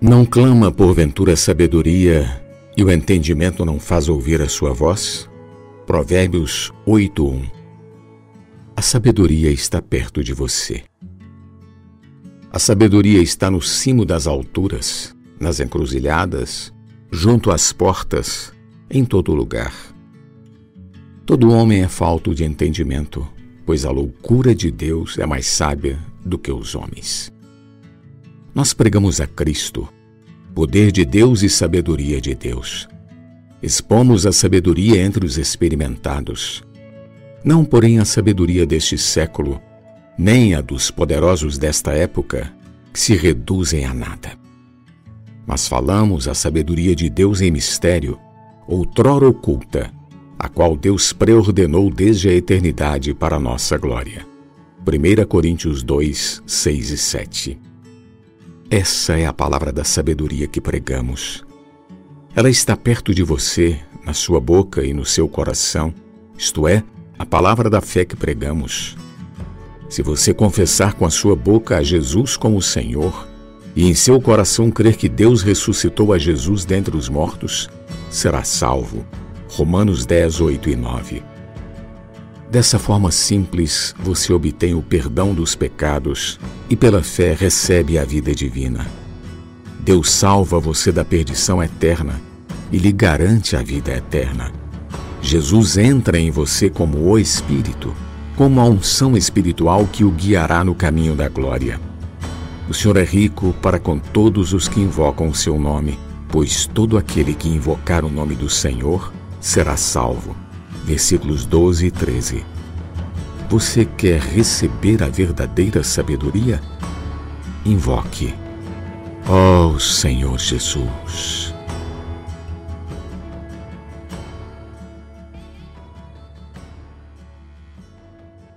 Não clama porventura sabedoria e o entendimento não faz ouvir a sua voz? Provérbios 8:1 A sabedoria está perto de você. A sabedoria está no cimo das alturas, nas encruzilhadas, junto às portas, em todo lugar. Todo homem é falto de entendimento, pois a loucura de Deus é mais sábia do que os homens. Nós pregamos a Cristo, poder de Deus e sabedoria de Deus. Expomos a sabedoria entre os experimentados, não porém a sabedoria deste século, nem a dos poderosos desta época, que se reduzem a nada. Mas falamos a sabedoria de Deus em mistério, outrora oculta, a qual Deus preordenou desde a eternidade para a nossa glória. 1 Coríntios 2, 6 e 7. Essa é a palavra da sabedoria que pregamos. Ela está perto de você, na sua boca e no seu coração, isto é, a palavra da fé que pregamos. Se você confessar com a sua boca a Jesus como Senhor e em seu coração crer que Deus ressuscitou a Jesus dentre os mortos, será salvo Romanos 10, 8 e 9. Dessa forma simples, você obtém o perdão dos pecados e, pela fé, recebe a vida divina. Deus salva você da perdição eterna e lhe garante a vida eterna. Jesus entra em você como o Espírito, como a unção espiritual que o guiará no caminho da glória. O Senhor é rico para com todos os que invocam o seu nome, pois todo aquele que invocar o nome do Senhor será salvo. Versículos 12 e 13. Você quer receber a verdadeira sabedoria? Invoque. Oh Senhor Jesus.